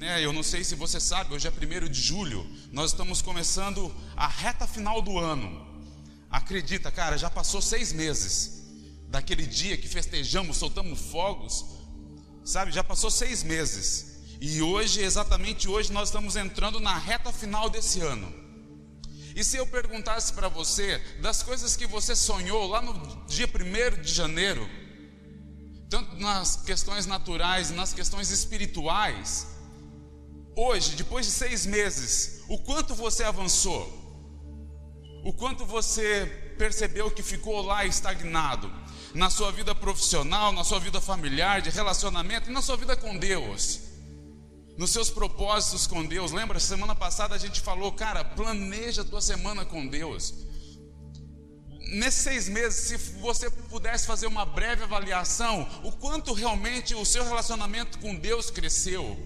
né, eu não sei se você sabe, hoje é 1 de julho, nós estamos começando a reta final do ano. Acredita, cara, já passou seis meses daquele dia que festejamos, soltamos fogos, sabe? Já passou seis meses. E hoje, exatamente hoje, nós estamos entrando na reta final desse ano. E se eu perguntasse para você das coisas que você sonhou lá no dia 1 de janeiro, tanto nas questões naturais, nas questões espirituais, hoje, depois de seis meses, o quanto você avançou? O quanto você percebeu que ficou lá estagnado? Na sua vida profissional, na sua vida familiar, de relacionamento e na sua vida com Deus? Nos seus propósitos com Deus. Lembra, semana passada a gente falou, cara, planeja a tua semana com Deus. Nesses seis meses, se você pudesse fazer uma breve avaliação, o quanto realmente o seu relacionamento com Deus cresceu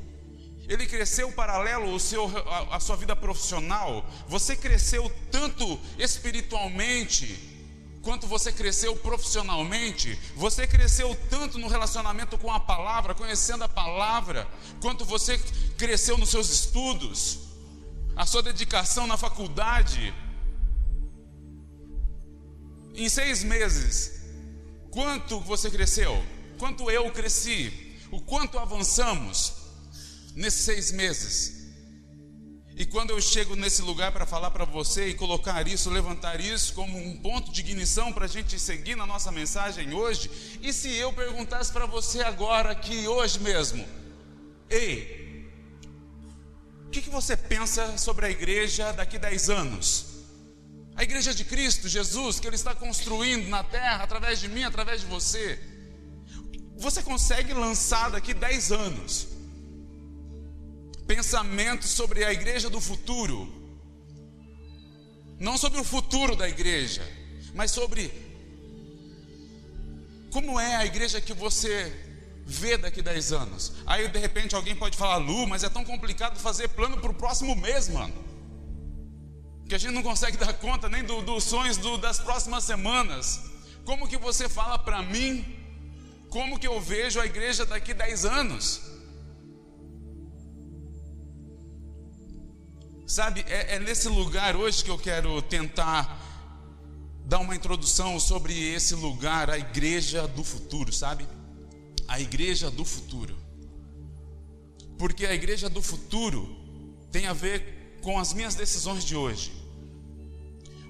ele cresceu paralelo ao seu, a, a sua vida profissional. Você cresceu tanto espiritualmente quanto você cresceu profissionalmente, você cresceu tanto no relacionamento com a palavra, conhecendo a palavra, quanto você cresceu nos seus estudos, a sua dedicação na faculdade. Em seis meses, quanto você cresceu? Quanto eu cresci? O quanto avançamos? Nesses seis meses. E quando eu chego nesse lugar para falar para você e colocar isso, levantar isso como um ponto de ignição para a gente seguir na nossa mensagem hoje, e se eu perguntasse para você agora, aqui, hoje mesmo, ei, o que, que você pensa sobre a igreja daqui a 10 anos? A igreja de Cristo, Jesus, que Ele está construindo na terra, através de mim, através de você. Você consegue lançar daqui 10 anos pensamento sobre a igreja do futuro. Não sobre o futuro da igreja, mas sobre como é a igreja que você vê daqui a 10 anos. Aí de repente alguém pode falar, Lu, mas é tão complicado fazer plano para o próximo mês, mano. Que a gente não consegue dar conta nem do, dos sonhos do, das próximas semanas. Como que você fala para mim como que eu vejo a igreja daqui a 10 anos? Sabe, é, é nesse lugar hoje que eu quero tentar dar uma introdução sobre esse lugar, a igreja do futuro, sabe? A igreja do futuro. Porque a igreja do futuro tem a ver com as minhas decisões de hoje.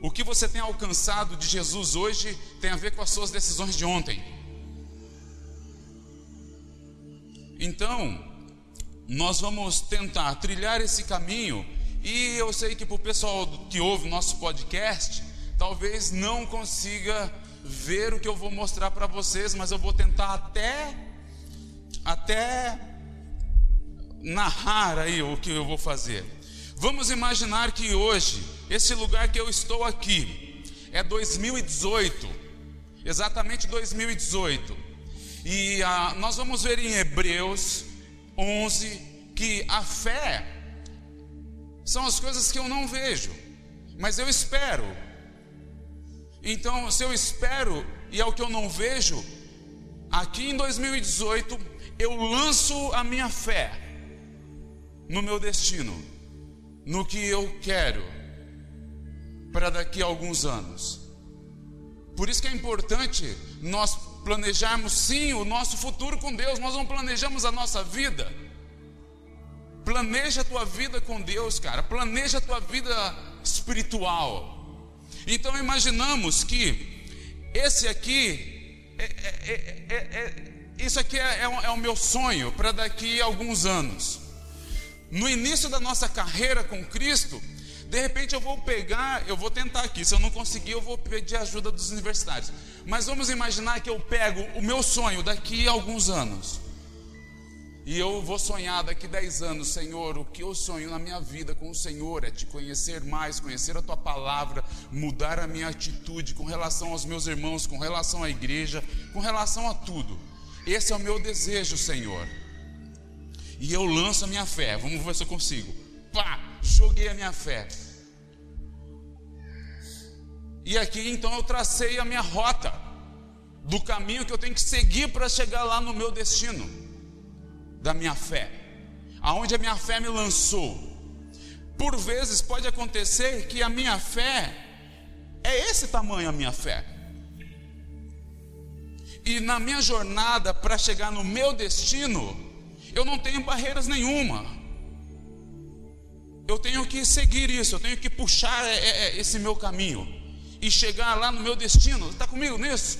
O que você tem alcançado de Jesus hoje tem a ver com as suas decisões de ontem. Então, nós vamos tentar trilhar esse caminho e eu sei que para o pessoal que ouve o nosso podcast, talvez não consiga ver o que eu vou mostrar para vocês, mas eu vou tentar até até narrar aí o que eu vou fazer. Vamos imaginar que hoje, esse lugar que eu estou aqui, é 2018, exatamente 2018. E ah, nós vamos ver em Hebreus 11 que a fé são as coisas que eu não vejo, mas eu espero. Então, se eu espero e é o que eu não vejo, aqui em 2018 eu lanço a minha fé no meu destino, no que eu quero para daqui a alguns anos. Por isso que é importante nós planejarmos sim o nosso futuro com Deus, nós não planejamos a nossa vida. Planeja a tua vida com Deus, cara. Planeja a tua vida espiritual. Então imaginamos que esse aqui, é, é, é, isso aqui é, o meu sonho para daqui a alguns anos. No início da nossa carreira com Cristo, de repente eu vou pegar, eu vou tentar aqui. Se eu não conseguir, eu vou pedir ajuda dos universitários. Mas vamos imaginar que eu pego o meu sonho daqui a alguns anos. E eu vou sonhar daqui 10 anos, Senhor, o que eu sonho na minha vida com o Senhor é te conhecer mais, conhecer a tua palavra, mudar a minha atitude com relação aos meus irmãos, com relação à igreja, com relação a tudo. Esse é o meu desejo, Senhor. E eu lanço a minha fé. Vamos ver se eu consigo. Pá, joguei a minha fé. E aqui então eu tracei a minha rota do caminho que eu tenho que seguir para chegar lá no meu destino da minha fé. aonde a minha fé me lançou. Por vezes pode acontecer que a minha fé é esse tamanho a minha fé. E na minha jornada para chegar no meu destino, eu não tenho barreiras nenhuma. Eu tenho que seguir isso, eu tenho que puxar é, é, é, esse meu caminho e chegar lá no meu destino. Está comigo nisso?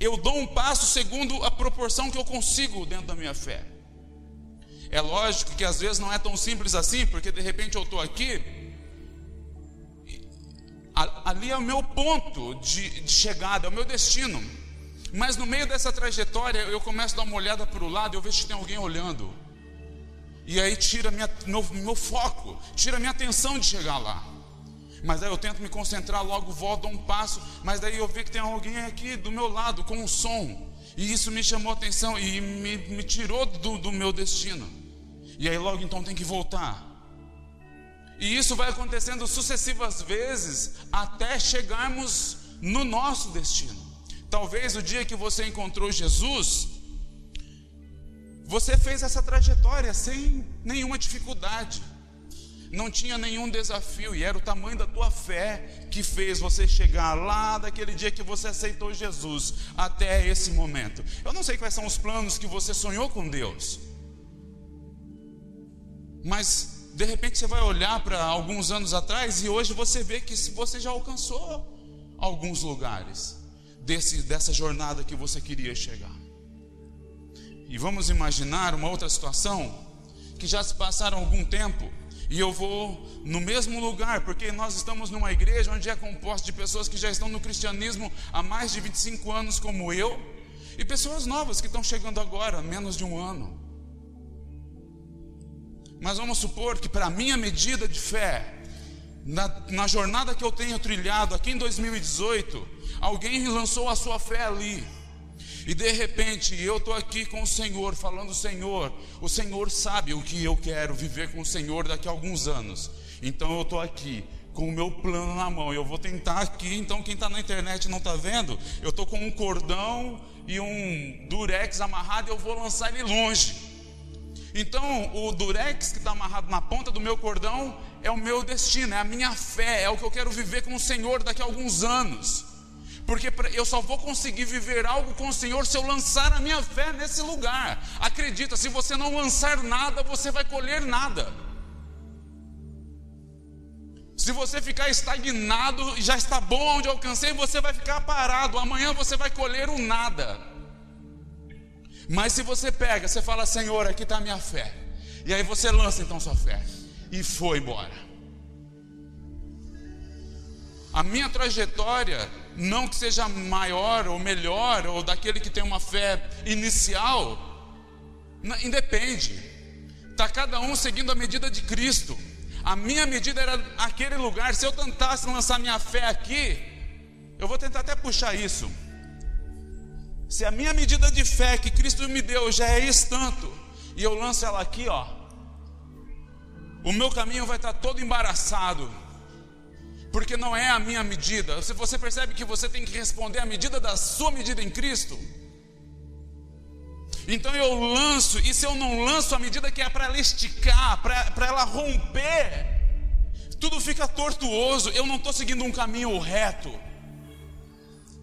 Eu dou um passo segundo a proporção que eu consigo dentro da minha fé. É lógico que às vezes não é tão simples assim, porque de repente eu estou aqui, ali é o meu ponto de, de chegada, é o meu destino. Mas no meio dessa trajetória eu começo a dar uma olhada para o lado e eu vejo que tem alguém olhando. E aí tira minha, meu, meu foco, tira minha atenção de chegar lá. Mas aí eu tento me concentrar, logo volto, um passo, mas daí eu vejo que tem alguém aqui do meu lado com um som. E isso me chamou a atenção e me, me tirou do, do meu destino. E aí logo então tem que voltar. E isso vai acontecendo sucessivas vezes até chegarmos no nosso destino. Talvez o dia que você encontrou Jesus, você fez essa trajetória sem nenhuma dificuldade, não tinha nenhum desafio, e era o tamanho da tua fé que fez você chegar lá daquele dia que você aceitou Jesus até esse momento. Eu não sei quais são os planos que você sonhou com Deus, mas de repente você vai olhar para alguns anos atrás e hoje você vê que você já alcançou alguns lugares desse, dessa jornada que você queria chegar. E vamos imaginar uma outra situação que já se passaram algum tempo e eu vou no mesmo lugar, porque nós estamos numa igreja onde é composta de pessoas que já estão no cristianismo há mais de 25 anos, como eu, e pessoas novas que estão chegando agora, menos de um ano. Mas vamos supor que, para a minha medida de fé, na, na jornada que eu tenho trilhado aqui em 2018, alguém lançou a sua fé ali. E de repente eu estou aqui com o Senhor, falando: Senhor, o Senhor sabe o que eu quero viver com o Senhor daqui a alguns anos. Então eu estou aqui com o meu plano na mão. Eu vou tentar aqui. Então quem está na internet não está vendo, eu estou com um cordão e um durex amarrado. E eu vou lançar ele longe. Então o durex que está amarrado na ponta do meu cordão é o meu destino, é a minha fé, é o que eu quero viver com o Senhor daqui a alguns anos. Porque eu só vou conseguir viver algo com o Senhor se eu lançar a minha fé nesse lugar. Acredita, se você não lançar nada, você vai colher nada. Se você ficar estagnado, já está bom onde alcancei, você vai ficar parado. Amanhã você vai colher o nada. Mas se você pega, você fala, Senhor, aqui está a minha fé. E aí você lança então sua fé. E foi embora. A minha trajetória, não que seja maior ou melhor, ou daquele que tem uma fé inicial, independe. Está cada um seguindo a medida de Cristo. A minha medida era aquele lugar. Se eu tentasse lançar minha fé aqui, eu vou tentar até puxar isso. Se a minha medida de fé que Cristo me deu já é esse tanto, e eu lanço ela aqui, ó, o meu caminho vai estar todo embaraçado porque não é a minha medida. Se você percebe que você tem que responder à medida da sua medida em Cristo, então eu lanço, e se eu não lanço a medida que é para ela esticar, para ela romper, tudo fica tortuoso, eu não estou seguindo um caminho reto.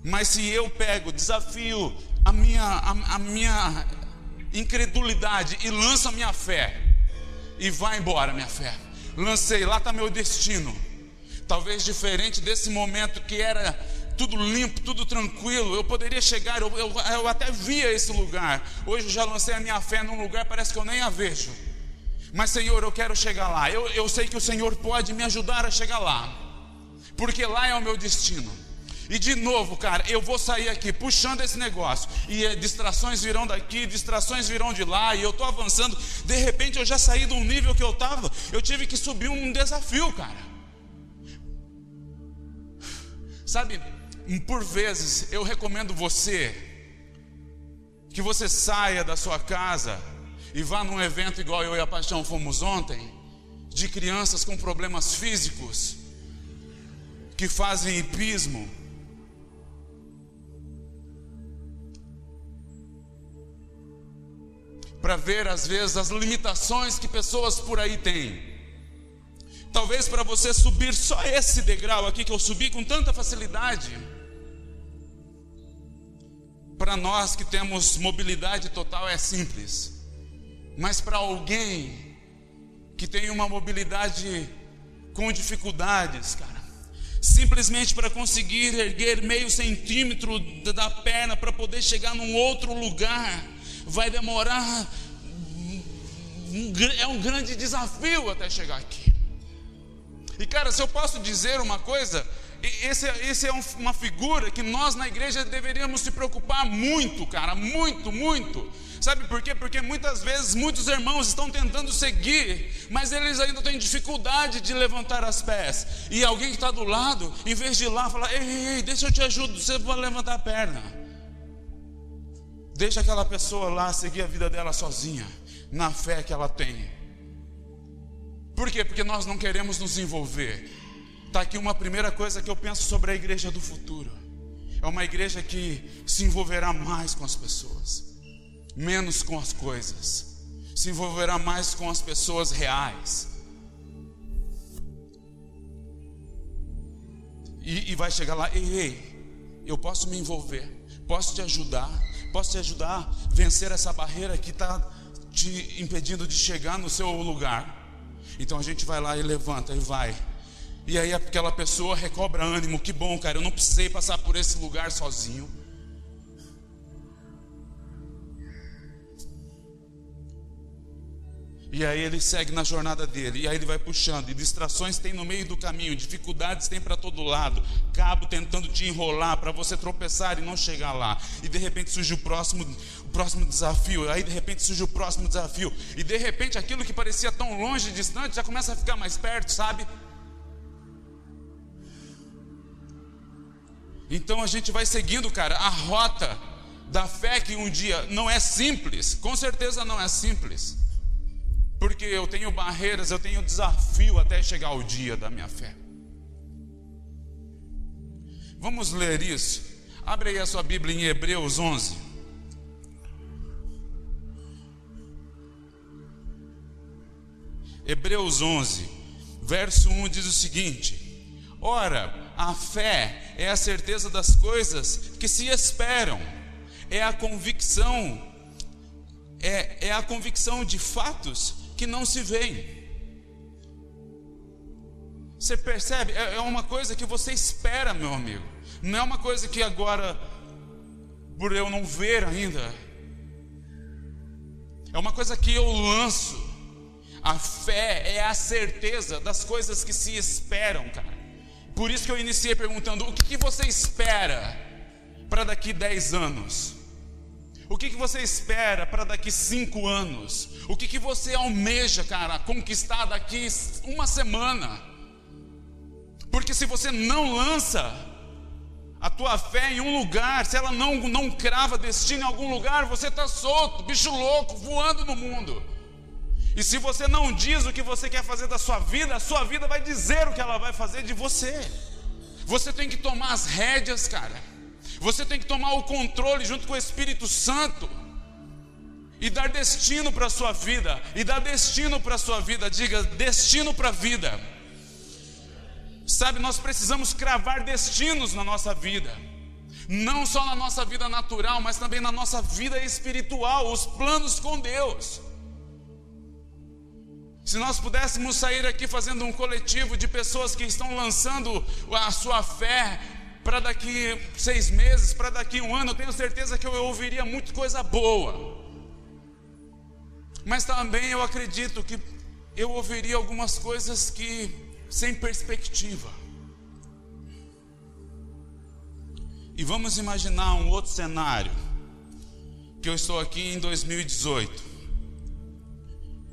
Mas se eu pego, desafio a minha, a, a minha incredulidade e lanço a minha fé, e vai embora minha fé, lancei, lá está meu destino talvez diferente desse momento que era tudo limpo, tudo tranquilo. Eu poderia chegar, eu, eu, eu, até via esse lugar. Hoje eu já lancei a minha fé num lugar, parece que eu nem a vejo. Mas, Senhor, eu quero chegar lá. Eu, eu sei que o Senhor pode me ajudar a chegar lá, porque lá é o meu destino. E de novo, cara, eu vou sair aqui puxando esse negócio. E é, distrações virão daqui, distrações virão de lá. E eu estou avançando. De repente eu já saí de um nível que eu estava. Eu tive que subir um desafio, cara. Sabe, por vezes eu recomendo você que você saia da sua casa e vá num evento igual eu e a Paixão fomos ontem, de crianças com problemas físicos que fazem hipismo. Para ver às vezes as limitações que pessoas por aí têm. Talvez para você subir só esse degrau aqui que eu subi com tanta facilidade. Para nós que temos mobilidade total é simples. Mas para alguém que tem uma mobilidade com dificuldades, cara, simplesmente para conseguir erguer meio centímetro da perna para poder chegar num outro lugar, vai demorar, é um grande desafio até chegar aqui. E cara, se eu posso dizer uma coisa, esse, esse é um, uma figura que nós na igreja deveríamos se preocupar muito, cara, muito, muito. Sabe por quê? Porque muitas vezes muitos irmãos estão tentando seguir, mas eles ainda têm dificuldade de levantar as pés. E alguém que está do lado, em vez de ir lá, fala: ei, ei, ei, deixa eu te ajudar, você vai levantar a perna. Deixa aquela pessoa lá seguir a vida dela sozinha, na fé que ela tem. Por quê? Porque nós não queremos nos envolver. Está aqui uma primeira coisa que eu penso sobre a igreja do futuro. É uma igreja que se envolverá mais com as pessoas, menos com as coisas, se envolverá mais com as pessoas reais. E, e vai chegar lá, ei, ei, eu posso me envolver, posso te ajudar, posso te ajudar a vencer essa barreira que está te impedindo de chegar no seu lugar. Então a gente vai lá e levanta e vai. E aí aquela pessoa recobra ânimo. Que bom, cara, eu não precisei passar por esse lugar sozinho. E aí ele segue na jornada dele, e aí ele vai puxando, e distrações tem no meio do caminho, dificuldades tem para todo lado, cabo tentando te enrolar para você tropeçar e não chegar lá. E de repente surge o próximo, o próximo desafio, aí de repente surge o próximo desafio, e de repente aquilo que parecia tão longe distante já começa a ficar mais perto, sabe? Então a gente vai seguindo, cara, a rota da fé que um dia não é simples, com certeza não é simples porque eu tenho barreiras, eu tenho desafio até chegar o dia da minha fé. Vamos ler isso. Abre aí a sua Bíblia em Hebreus 11. Hebreus 11, verso 1 diz o seguinte: Ora, a fé é a certeza das coisas que se esperam, é a convicção, é, é a convicção de fatos que não se veem. Você percebe? É, é uma coisa que você espera, meu amigo. Não é uma coisa que agora, por eu não ver ainda, é uma coisa que eu lanço. A fé é a certeza das coisas que se esperam, cara. Por isso que eu iniciei perguntando: o que, que você espera para daqui 10 anos? O que, que você espera para daqui cinco anos? O que, que você almeja, cara, conquistar daqui uma semana? Porque se você não lança a tua fé em um lugar, se ela não, não crava destino em algum lugar, você está solto, bicho louco, voando no mundo. E se você não diz o que você quer fazer da sua vida, a sua vida vai dizer o que ela vai fazer de você. Você tem que tomar as rédeas, cara. Você tem que tomar o controle junto com o Espírito Santo e dar destino para a sua vida, e dar destino para a sua vida, diga destino para a vida. Sabe, nós precisamos cravar destinos na nossa vida, não só na nossa vida natural, mas também na nossa vida espiritual, os planos com Deus. Se nós pudéssemos sair aqui fazendo um coletivo de pessoas que estão lançando a sua fé para daqui seis meses, para daqui um ano, eu tenho certeza que eu ouviria muito coisa boa. Mas também eu acredito que eu ouviria algumas coisas que sem perspectiva. E vamos imaginar um outro cenário. Que eu estou aqui em 2018.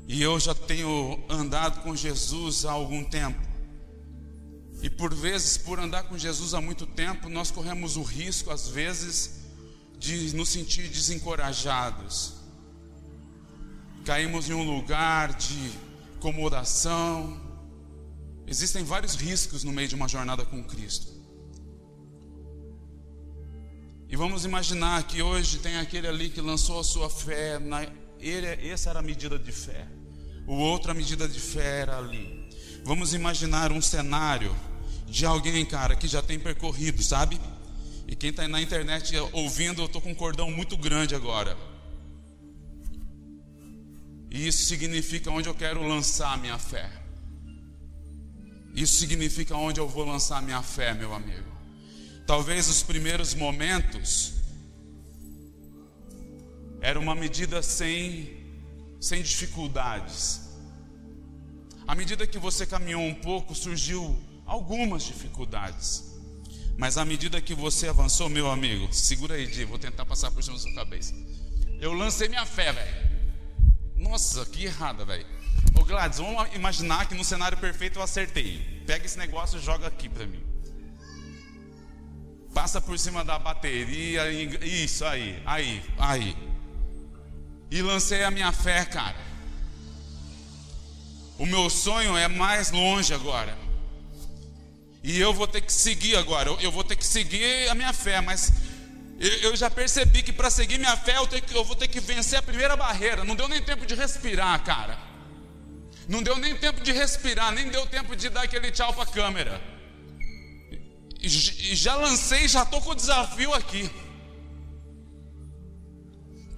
E eu já tenho andado com Jesus há algum tempo. E por vezes, por andar com Jesus há muito tempo, nós corremos o risco, às vezes, de nos sentir desencorajados. Caímos em um lugar de acomodação. Existem vários riscos no meio de uma jornada com Cristo. E vamos imaginar que hoje tem aquele ali que lançou a sua fé na ele, essa era a medida de fé. O outro, a medida de fé era ali. Vamos imaginar um cenário de alguém, cara, que já tem percorrido, sabe? E quem está na internet ouvindo, eu estou com um cordão muito grande agora. E isso significa onde eu quero lançar a minha fé. Isso significa onde eu vou lançar a minha fé, meu amigo. Talvez os primeiros momentos era uma medida sem sem dificuldades. À medida que você caminhou um pouco, surgiu algumas dificuldades. Mas à medida que você avançou, meu amigo, segura aí, Di, vou tentar passar por cima da sua cabeça. Eu lancei minha fé, velho. Nossa, que errada, velho. Ô Gladys, vamos imaginar que no cenário perfeito eu acertei. Pega esse negócio e joga aqui para mim. Passa por cima da bateria. Isso aí, aí, aí. E lancei a minha fé, cara. O meu sonho é mais longe agora. E eu vou ter que seguir agora. Eu vou ter que seguir a minha fé, mas eu já percebi que para seguir minha fé eu, que, eu, vou ter que vencer a primeira barreira. Não deu nem tempo de respirar, cara. Não deu nem tempo de respirar, nem deu tempo de dar aquele tchau para a câmera. Já lancei, já estou com o desafio aqui.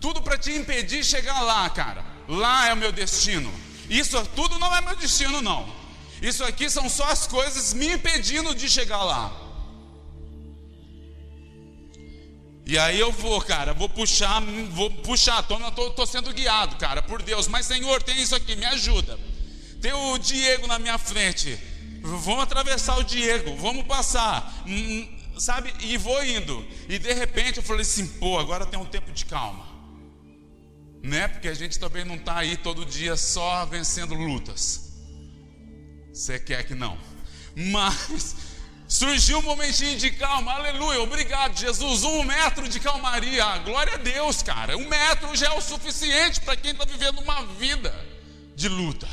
Tudo para te impedir de chegar lá, cara. Lá é o meu destino. Isso tudo não é meu destino, não. Isso aqui são só as coisas me impedindo de chegar lá. E aí eu vou, cara, vou puxar, vou puxar, tô, tô, tô sendo guiado, cara, por Deus. Mas Senhor, tem isso aqui, me ajuda. Tem o Diego na minha frente. Vamos atravessar o Diego, vamos passar. Hum, sabe? E vou indo. E de repente eu falei assim, pô, agora tem um tempo de calma. Né? Porque a gente também não está aí todo dia só vencendo lutas. Você quer que não? Mas Surgiu um momentinho de calma, aleluia, obrigado Jesus. Um metro de calmaria, glória a Deus, cara. Um metro já é o suficiente para quem está vivendo uma vida de luta.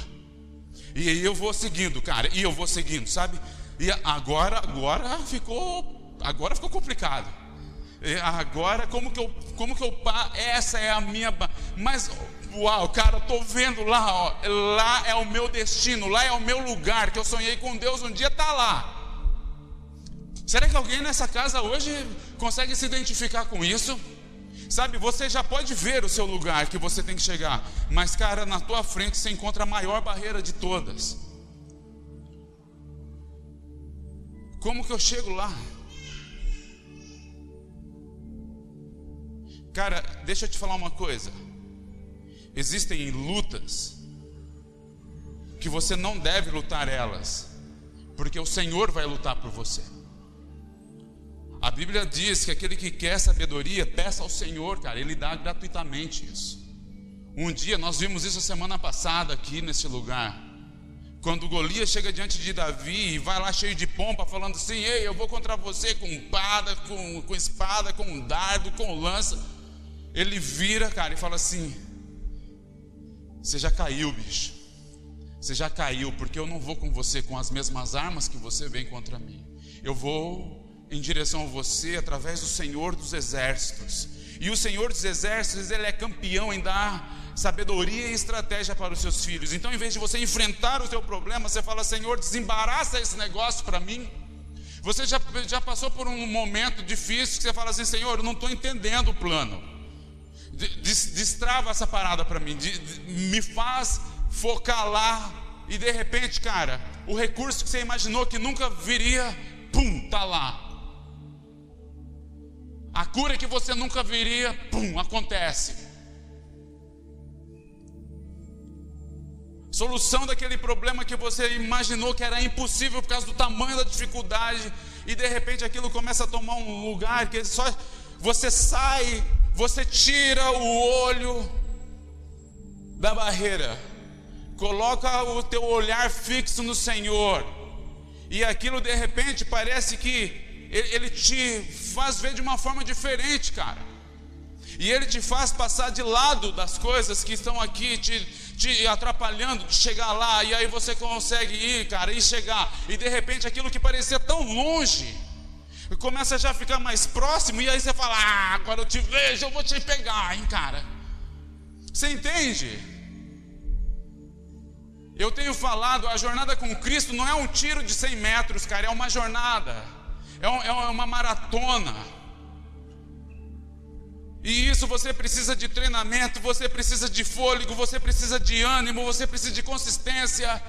E aí eu vou seguindo, cara, e eu vou seguindo, sabe? E agora, agora ficou, agora ficou complicado. E agora, como que eu, como que eu, essa é a minha, mas uau, cara, tô vendo lá, ó, lá é o meu destino, lá é o meu lugar que eu sonhei com Deus um dia tá lá. Será que alguém nessa casa hoje consegue se identificar com isso? Sabe, você já pode ver o seu lugar que você tem que chegar, mas cara, na tua frente você encontra a maior barreira de todas. Como que eu chego lá? Cara, deixa eu te falar uma coisa. Existem lutas que você não deve lutar elas, porque o Senhor vai lutar por você. A Bíblia diz que aquele que quer sabedoria, peça ao Senhor, cara, Ele dá gratuitamente isso. Um dia, nós vimos isso semana passada aqui nesse lugar. Quando Golias chega diante de Davi e vai lá cheio de pompa, falando assim: Ei, eu vou contra você com espada, com, com espada, com dardo, com lança. Ele vira, cara, e fala assim: Você já caiu, bicho. Você já caiu, porque eu não vou com você com as mesmas armas que você vem contra mim. Eu vou em direção a você através do Senhor dos Exércitos. E o Senhor dos Exércitos, ele é campeão em dar sabedoria e estratégia para os seus filhos. Então, em vez de você enfrentar o seu problema, você fala: Senhor, desembaraça esse negócio para mim. Você já, já passou por um momento difícil que você fala assim: Senhor, eu não estou entendendo o plano. Destrava essa parada para mim, me faz focar lá. E de repente, cara, o recurso que você imaginou que nunca viria, pum, tá lá. A cura que você nunca viria, pum, acontece. Solução daquele problema que você imaginou que era impossível por causa do tamanho da dificuldade, e de repente aquilo começa a tomar um lugar que só você sai, você tira o olho da barreira, coloca o teu olhar fixo no Senhor, e aquilo de repente parece que ele te faz ver de uma forma diferente, cara. E ele te faz passar de lado das coisas que estão aqui te, te atrapalhando de chegar lá. E aí você consegue ir, cara, e chegar. E de repente aquilo que parecia tão longe começa já a ficar mais próximo. E aí você fala: Ah, agora eu te vejo, eu vou te pegar, hein, cara. Você entende? Eu tenho falado, a jornada com Cristo não é um tiro de 100 metros, cara, é uma jornada, é, um, é uma maratona. E isso você precisa de treinamento, você precisa de fôlego, você precisa de ânimo, você precisa de consistência.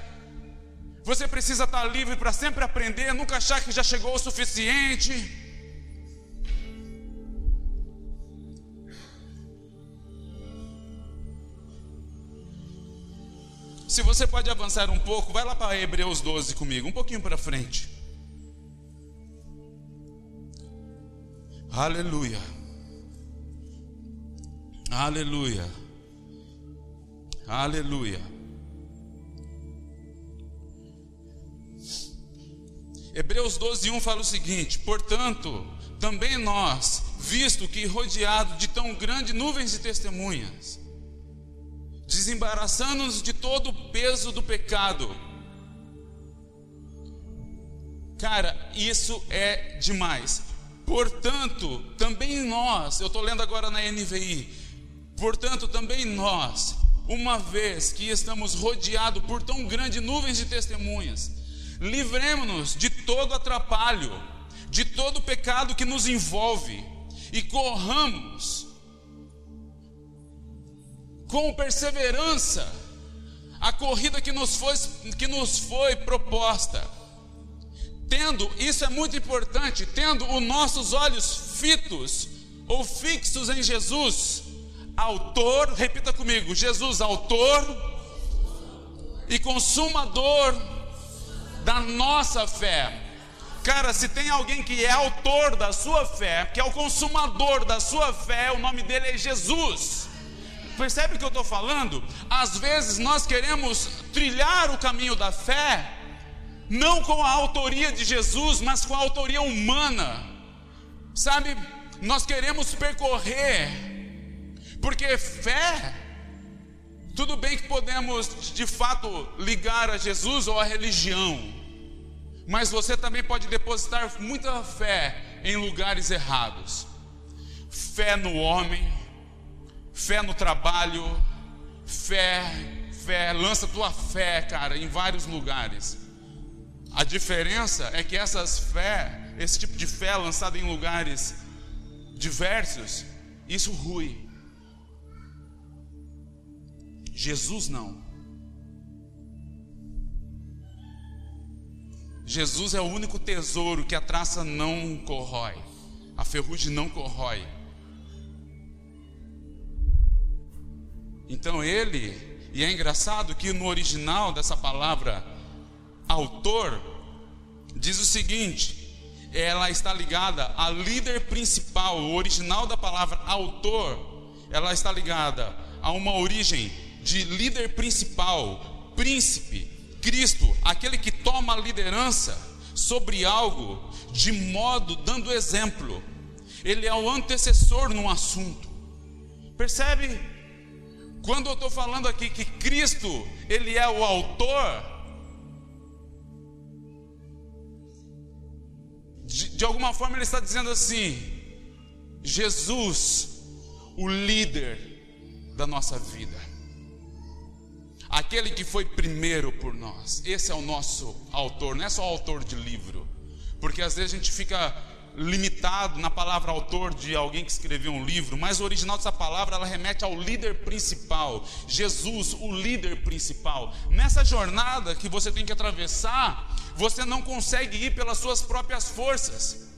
Você precisa estar livre para sempre aprender, nunca achar que já chegou o suficiente. Se você pode avançar um pouco, vai lá para Hebreus 12 comigo, um pouquinho para frente. Aleluia. Aleluia. Aleluia. Hebreus 12, 1 fala o seguinte: Portanto, também nós, visto que rodeado de tão grande nuvens de testemunhas, desembaraçando-nos de todo o peso do pecado. Cara, isso é demais. Portanto, também nós, eu estou lendo agora na NVI, portanto, também nós, uma vez que estamos rodeados por tão grandes nuvens de testemunhas, livremos-nos de todo atrapalho, de todo pecado que nos envolve, e corramos com perseverança a corrida que nos foi, que nos foi proposta. Tendo, isso é muito importante, tendo os nossos olhos fitos ou fixos em Jesus, autor, repita comigo, Jesus, autor e consumador da nossa fé. Cara, se tem alguém que é autor da sua fé, que é o consumador da sua fé, o nome dele é Jesus. Percebe o que eu estou falando? Às vezes nós queremos trilhar o caminho da fé, não com a autoria de Jesus, mas com a autoria humana. Sabe, nós queremos percorrer, porque fé, tudo bem que podemos de fato ligar a Jesus ou a religião, mas você também pode depositar muita fé em lugares errados. Fé no homem, fé no trabalho, fé, fé, lança tua fé, cara, em vários lugares. A diferença é que essas fé, esse tipo de fé lançada em lugares diversos, isso rui. Jesus não. Jesus é o único tesouro que a traça não corrói, a ferrugem não corrói. Então ele, e é engraçado que no original dessa palavra autor, diz o seguinte: ela está ligada a líder principal, o original da palavra autor, ela está ligada a uma origem de líder principal, príncipe, Cristo, aquele que toma a liderança sobre algo de modo dando exemplo. Ele é o antecessor num assunto. Percebe quando eu estou falando aqui que Cristo, Ele é o autor, de, de alguma forma Ele está dizendo assim: Jesus, o líder da nossa vida, aquele que foi primeiro por nós, esse é o nosso autor, não é só autor de livro, porque às vezes a gente fica limitado na palavra autor de alguém que escreveu um livro, mas o original dessa palavra ela remete ao líder principal, Jesus, o líder principal. Nessa jornada que você tem que atravessar, você não consegue ir pelas suas próprias forças.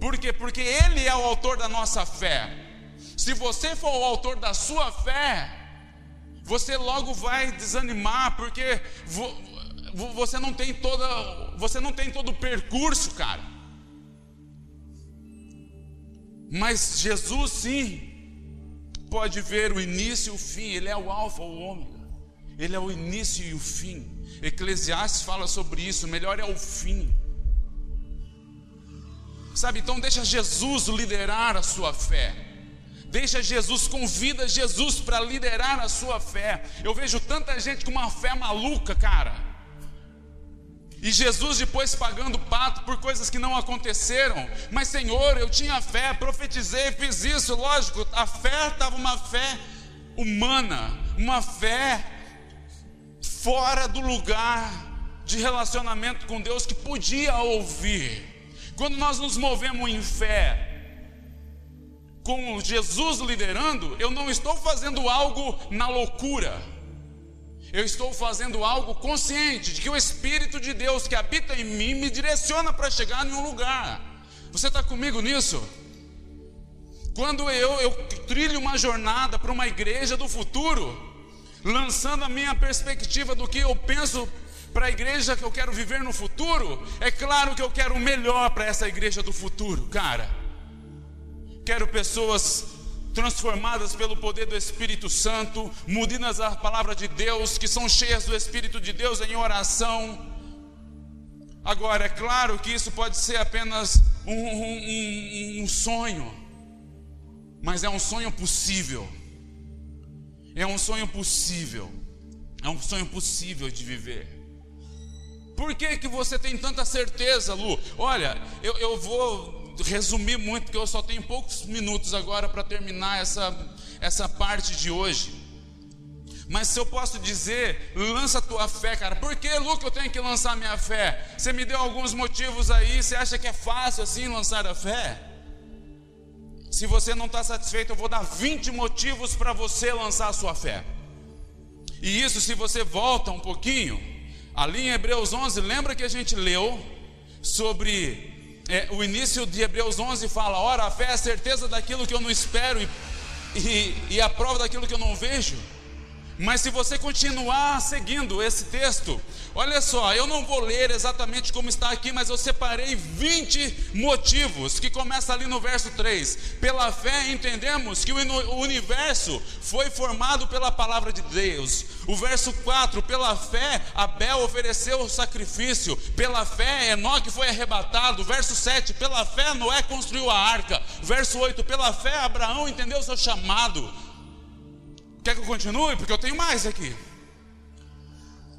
Por quê? Porque ele é o autor da nossa fé. Se você for o autor da sua fé, você logo vai desanimar, porque você não tem toda, você não tem todo o percurso, cara. Mas Jesus sim pode ver o início e o fim, Ele é o Alfa, o Ômega, Ele é o início e o fim. Eclesiastes fala sobre isso, melhor é o fim. Sabe, então deixa Jesus liderar a sua fé. Deixa Jesus, convida Jesus para liderar a sua fé. Eu vejo tanta gente com uma fé maluca, cara. E Jesus depois pagando pato por coisas que não aconteceram. Mas Senhor, eu tinha fé, profetizei, fiz isso, lógico, a fé estava uma fé humana, uma fé fora do lugar de relacionamento com Deus que podia ouvir. Quando nós nos movemos em fé, com Jesus liderando, eu não estou fazendo algo na loucura. Eu estou fazendo algo consciente de que o Espírito de Deus que habita em mim me direciona para chegar em um lugar. Você está comigo nisso? Quando eu, eu trilho uma jornada para uma igreja do futuro, lançando a minha perspectiva do que eu penso para a igreja que eu quero viver no futuro, é claro que eu quero o melhor para essa igreja do futuro, cara. Quero pessoas transformadas pelo poder do Espírito Santo, mudidas à palavra de Deus, que são cheias do Espírito de Deus em oração. Agora, é claro que isso pode ser apenas um, um, um, um sonho, mas é um sonho possível. É um sonho possível. É um sonho possível de viver. Por que, que você tem tanta certeza, Lu? Olha, eu, eu vou resumir muito, porque eu só tenho poucos minutos agora para terminar essa, essa parte de hoje. Mas se eu posso dizer, lança a tua fé, cara. Por que, Lu, eu tenho que lançar minha fé? Você me deu alguns motivos aí. Você acha que é fácil assim lançar a fé? Se você não está satisfeito, eu vou dar 20 motivos para você lançar a sua fé. E isso, se você volta um pouquinho, Ali em Hebreus 11, lembra que a gente leu sobre é, o início de Hebreus 11 fala: ora, a fé é a certeza daquilo que eu não espero e, e, e a prova daquilo que eu não vejo. Mas se você continuar seguindo esse texto, olha só, eu não vou ler exatamente como está aqui, mas eu separei 20 motivos, que começa ali no verso 3. Pela fé entendemos que o universo foi formado pela palavra de Deus. O verso 4, pela fé Abel ofereceu o sacrifício. Pela fé Enoque foi arrebatado. Verso 7, pela fé Noé construiu a arca. Verso 8, pela fé Abraão entendeu o seu chamado. Quer que eu continue? Porque eu tenho mais aqui.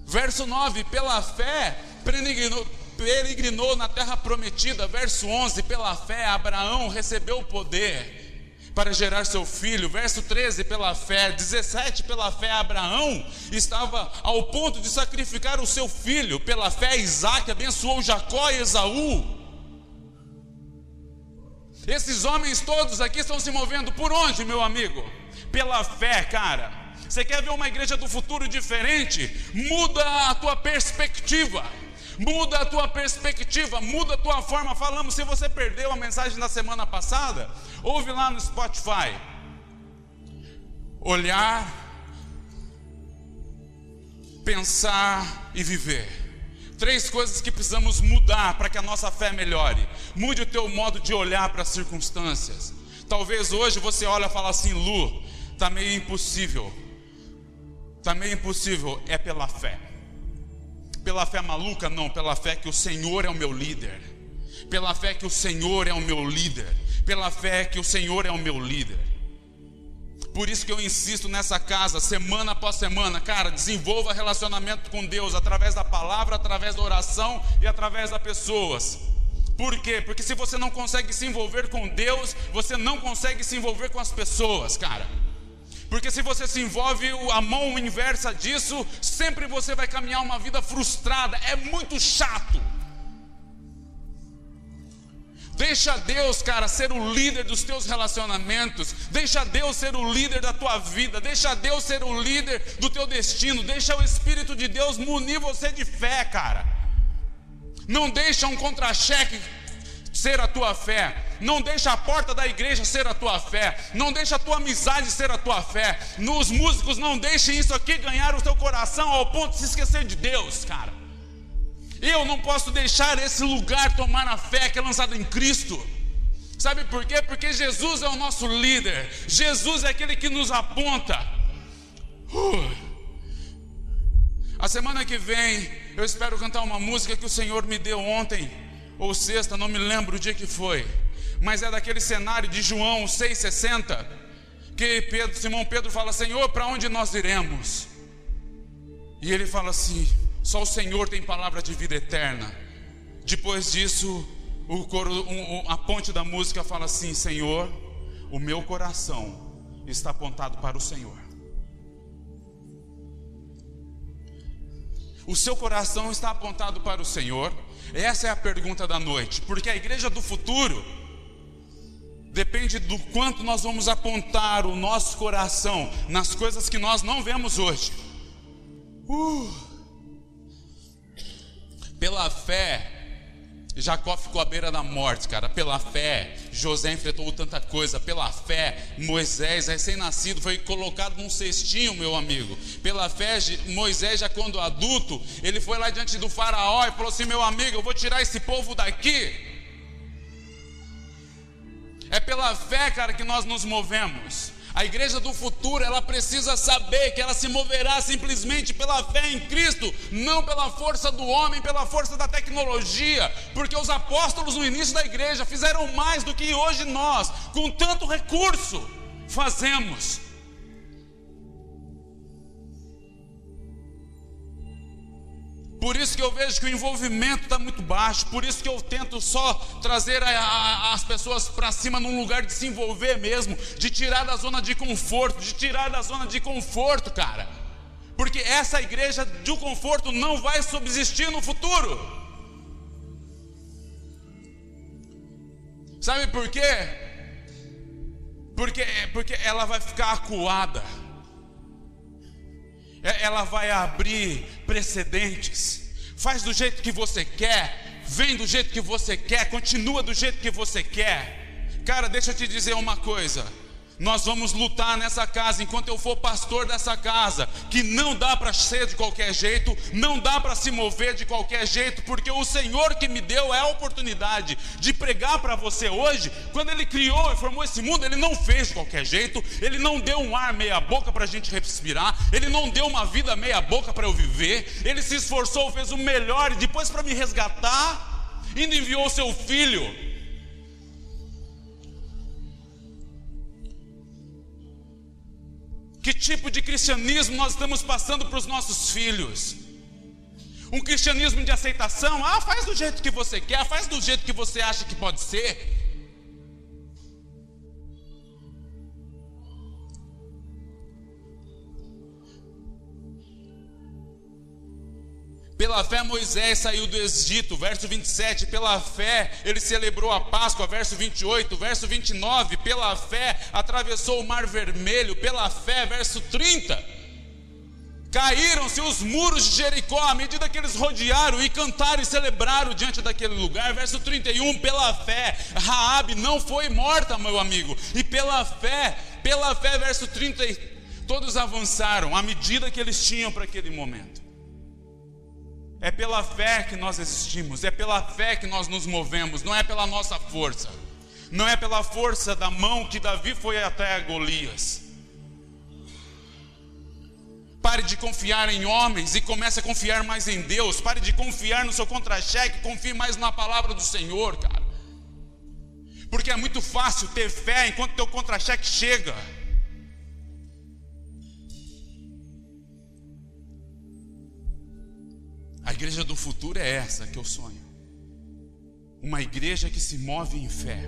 Verso 9: Pela fé peregrinou, peregrinou na terra prometida. Verso 11: Pela fé Abraão recebeu o poder para gerar seu filho. Verso 13, pela fé. 17, pela fé, Abraão estava ao ponto de sacrificar o seu filho. Pela fé, Isaac abençoou Jacó e Esaú. Esses homens todos aqui estão se movendo por onde, meu amigo? Pela fé, cara. Você quer ver uma igreja do futuro diferente? Muda a tua perspectiva. Muda a tua perspectiva, muda a tua forma. Falamos, se você perdeu a mensagem da semana passada, ouve lá no Spotify. Olhar, pensar e viver. Três coisas que precisamos mudar para que a nossa fé melhore. Mude o teu modo de olhar para as circunstâncias. Talvez hoje você olhe e fala assim, Lu, Está meio impossível. Está meio impossível. É pela fé. Pela fé maluca? Não, pela fé que o Senhor é o meu líder. Pela fé que o Senhor é o meu líder. Pela fé que o Senhor é o meu líder. Por isso que eu insisto nessa casa, semana após semana, cara, desenvolva relacionamento com Deus através da palavra, através da oração e através das pessoas. Por quê? Porque se você não consegue se envolver com Deus, você não consegue se envolver com as pessoas, cara. Porque se você se envolve a mão inversa disso, sempre você vai caminhar uma vida frustrada. É muito chato. Deixa Deus, cara, ser o líder dos teus relacionamentos. Deixa Deus ser o líder da tua vida. Deixa Deus ser o líder do teu destino. Deixa o Espírito de Deus munir você de fé, cara. Não deixa um contra-cheque ser a tua fé. Não deixa a porta da igreja ser a tua fé. Não deixa a tua amizade ser a tua fé. Nos músicos não deixem isso aqui ganhar o teu coração ao ponto de se esquecer de Deus, cara. Eu não posso deixar esse lugar tomar a fé que é lançada em Cristo. Sabe por quê? Porque Jesus é o nosso líder. Jesus é aquele que nos aponta. Uh. A semana que vem eu espero cantar uma música que o Senhor me deu ontem ou sexta, não me lembro o dia que foi, mas é daquele cenário de João 6,60, que Pedro, Simão Pedro fala: Senhor, para onde nós iremos? E ele fala assim: só o Senhor tem palavra de vida eterna. Depois disso, coro, um, a ponte da música fala assim: Senhor, o meu coração está apontado para o Senhor. O seu coração está apontado para o Senhor. Essa é a pergunta da noite, porque a igreja do futuro depende do quanto nós vamos apontar o nosso coração nas coisas que nós não vemos hoje. Uh. Pela fé, Jacó ficou à beira da morte, cara. Pela fé, José enfrentou tanta coisa. Pela fé, Moisés, recém-nascido, foi colocado num cestinho, meu amigo. Pela fé, Moisés, já quando adulto, ele foi lá diante do Faraó e falou assim: Meu amigo, eu vou tirar esse povo daqui. É pela fé, cara, que nós nos movemos. A igreja do futuro, ela precisa saber que ela se moverá simplesmente pela fé em Cristo, não pela força do homem, pela força da tecnologia, porque os apóstolos no início da igreja fizeram mais do que hoje nós, com tanto recurso, fazemos. Por isso que eu vejo que o envolvimento está muito baixo. Por isso que eu tento só trazer a, a, as pessoas para cima num lugar de se envolver mesmo, de tirar da zona de conforto, de tirar da zona de conforto, cara. Porque essa igreja do conforto não vai subsistir no futuro. Sabe por quê? Porque, porque ela vai ficar acuada ela vai abrir precedentes. Faz do jeito que você quer, vem do jeito que você quer, continua do jeito que você quer. Cara, deixa eu te dizer uma coisa. Nós vamos lutar nessa casa enquanto eu for pastor dessa casa, que não dá para ser de qualquer jeito, não dá para se mover de qualquer jeito, porque o Senhor que me deu é a oportunidade de pregar para você hoje. Quando Ele criou e formou esse mundo, Ele não fez de qualquer jeito, Ele não deu um ar meia-boca para a gente respirar, Ele não deu uma vida meia-boca para eu viver, Ele se esforçou, fez o melhor e depois para me resgatar, ainda enviou o seu filho Que tipo de cristianismo nós estamos passando para os nossos filhos? Um cristianismo de aceitação? Ah, faz do jeito que você quer, faz do jeito que você acha que pode ser. Pela fé Moisés saiu do Egito, verso 27. Pela fé ele celebrou a Páscoa, verso 28. Verso 29. Pela fé atravessou o Mar Vermelho. Pela fé, verso 30. Caíram-se os muros de Jericó à medida que eles rodearam e cantaram e celebraram diante daquele lugar. Verso 31, pela fé, Raabe não foi morta, meu amigo. E pela fé, pela fé, verso 30, todos avançaram à medida que eles tinham para aquele momento. É pela fé que nós existimos, é pela fé que nós nos movemos, não é pela nossa força, não é pela força da mão que Davi foi até Golias. Pare de confiar em homens e comece a confiar mais em Deus. Pare de confiar no seu contra-cheque, confie mais na palavra do Senhor, cara. Porque é muito fácil ter fé enquanto teu contra-cheque chega. A igreja do futuro é essa que eu sonho. Uma igreja que se move em fé.